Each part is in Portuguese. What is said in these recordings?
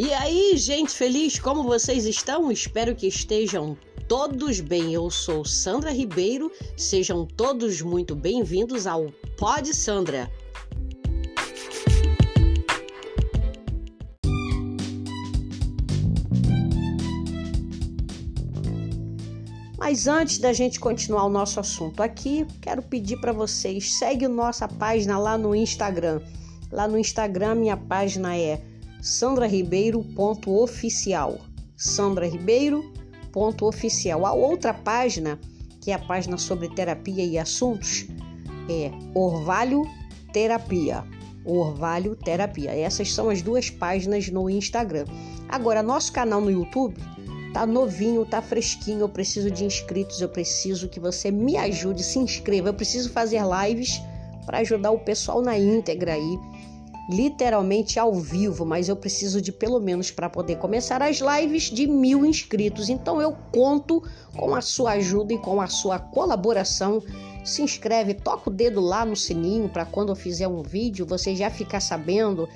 E aí, gente feliz, como vocês estão? Espero que estejam todos bem. Eu sou Sandra Ribeiro, sejam todos muito bem-vindos ao Pod Sandra. Mas antes da gente continuar o nosso assunto aqui, quero pedir para vocês, segue nossa página lá no Instagram. Lá no Instagram minha página é sandraribeiro.oficial. sandraribeiro.oficial. A outra página, que é a página sobre terapia e assuntos, é Orvalho Terapia. Orvalho Terapia. Essas são as duas páginas no Instagram. Agora, nosso canal no YouTube tá novinho, tá fresquinho. Eu preciso de inscritos, eu preciso que você me ajude, se inscreva. Eu preciso fazer lives para ajudar o pessoal na íntegra aí literalmente ao vivo, mas eu preciso de pelo menos para poder começar as lives de mil inscritos. Então eu conto com a sua ajuda e com a sua colaboração. Se inscreve, toca o dedo lá no sininho para quando eu fizer um vídeo você já ficar sabendo.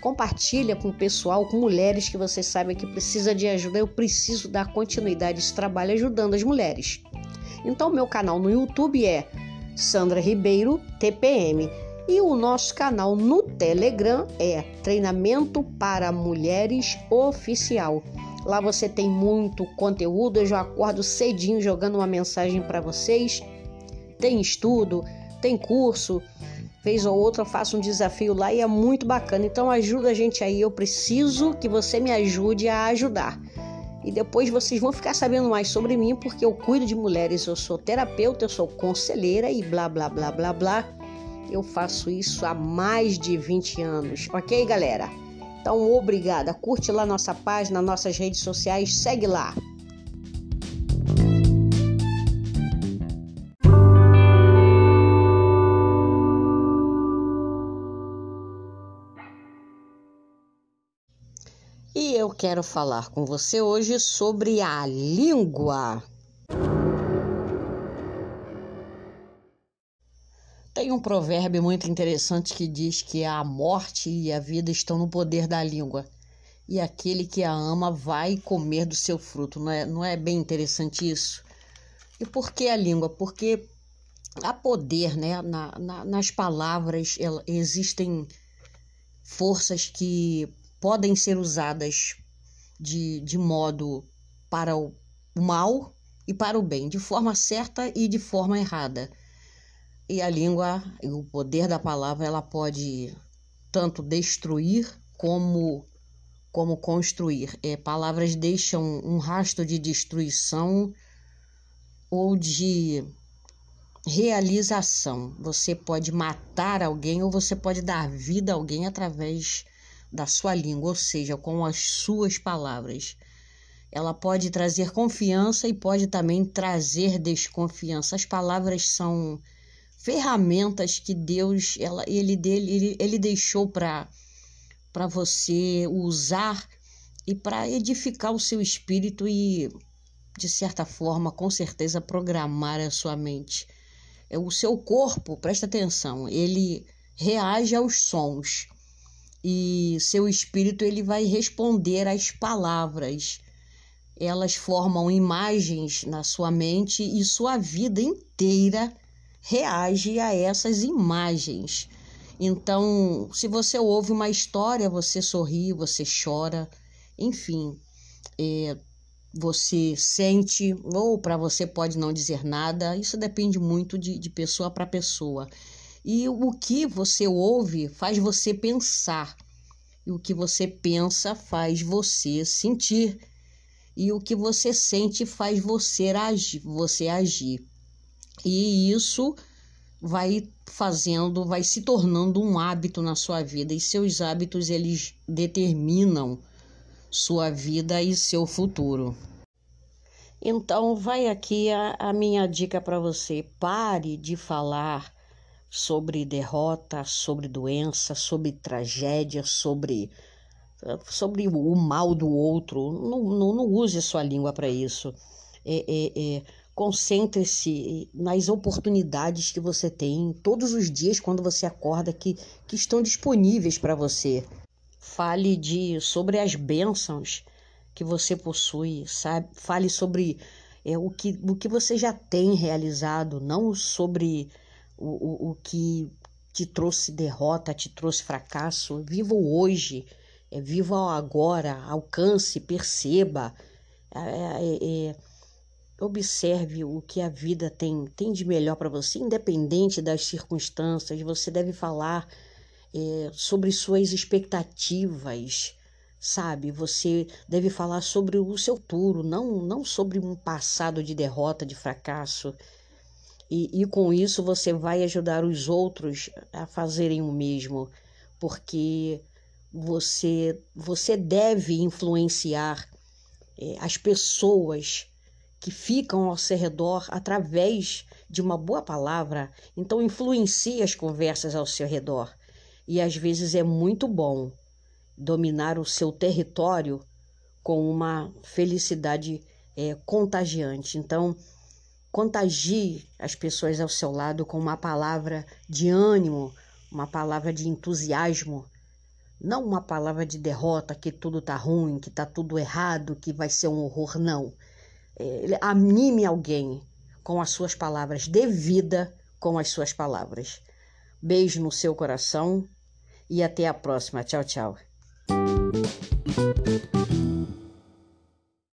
Compartilha com o pessoal, com mulheres que você sabe que precisa de ajuda. Eu preciso dar continuidade a esse trabalho ajudando as mulheres. Então meu canal no YouTube é Sandra Ribeiro TPM. E o nosso canal no Telegram é Treinamento para Mulheres Oficial. Lá você tem muito conteúdo, eu já acordo cedinho jogando uma mensagem para vocês. Tem estudo, tem curso, vez ou outra eu faço um desafio lá e é muito bacana. Então ajuda a gente aí, eu preciso que você me ajude a ajudar. E depois vocês vão ficar sabendo mais sobre mim, porque eu cuido de mulheres, eu sou terapeuta, eu sou conselheira e blá blá blá blá blá. Eu faço isso há mais de 20 anos, ok, galera? Então, obrigada. Curte lá nossa página, nossas redes sociais, segue lá. E eu quero falar com você hoje sobre a língua. Tem um provérbio muito interessante que diz que a morte e a vida estão no poder da língua. E aquele que a ama vai comer do seu fruto. Não é, não é bem interessante isso? E por que a língua? Porque há poder né? Na, na, nas palavras, ela, existem forças que podem ser usadas de, de modo para o mal e para o bem, de forma certa e de forma errada. E a língua, o poder da palavra, ela pode tanto destruir como como construir. É, palavras deixam um rastro de destruição ou de realização. Você pode matar alguém ou você pode dar vida a alguém através da sua língua, ou seja, com as suas palavras. Ela pode trazer confiança e pode também trazer desconfiança. As palavras são ferramentas que Deus ela, ele, dele, ele, ele deixou para você usar e para edificar o seu espírito e, de certa forma, com certeza, programar a sua mente. É o seu corpo, presta atenção, ele reage aos sons e seu espírito ele vai responder às palavras. Elas formam imagens na sua mente e sua vida inteira reage a essas imagens. Então, se você ouve uma história, você sorri, você chora, enfim, é, você sente, ou para você pode não dizer nada, isso depende muito de, de pessoa para pessoa. E o que você ouve faz você pensar, e o que você pensa faz você sentir, e o que você sente faz você agir. Você agir. E isso vai fazendo, vai se tornando um hábito na sua vida e seus hábitos eles determinam sua vida e seu futuro. Então, vai aqui a, a minha dica para você. Pare de falar sobre derrota, sobre doença, sobre tragédia, sobre, sobre o mal do outro. Não, não, não use sua língua para isso. É, é, é Concentre-se nas oportunidades que você tem todos os dias quando você acorda que, que estão disponíveis para você. Fale de sobre as bênçãos que você possui, sabe? Fale sobre é, o, que, o que você já tem realizado, não sobre o, o, o que te trouxe derrota, te trouxe fracasso. Viva o hoje, é, viva o agora, alcance, perceba. É, é, é observe o que a vida tem, tem de melhor para você, independente das circunstâncias. Você deve falar é, sobre suas expectativas, sabe? Você deve falar sobre o seu futuro, não, não sobre um passado de derrota, de fracasso. E, e com isso você vai ajudar os outros a fazerem o mesmo, porque você, você deve influenciar é, as pessoas que ficam ao seu redor através de uma boa palavra. Então, influencie as conversas ao seu redor. E às vezes é muito bom dominar o seu território com uma felicidade é, contagiante. Então, contagie as pessoas ao seu lado com uma palavra de ânimo, uma palavra de entusiasmo, não uma palavra de derrota, que tudo está ruim, que está tudo errado, que vai ser um horror, não. Anime alguém com as suas palavras, dê vida com as suas palavras. Beijo no seu coração e até a próxima. Tchau, tchau.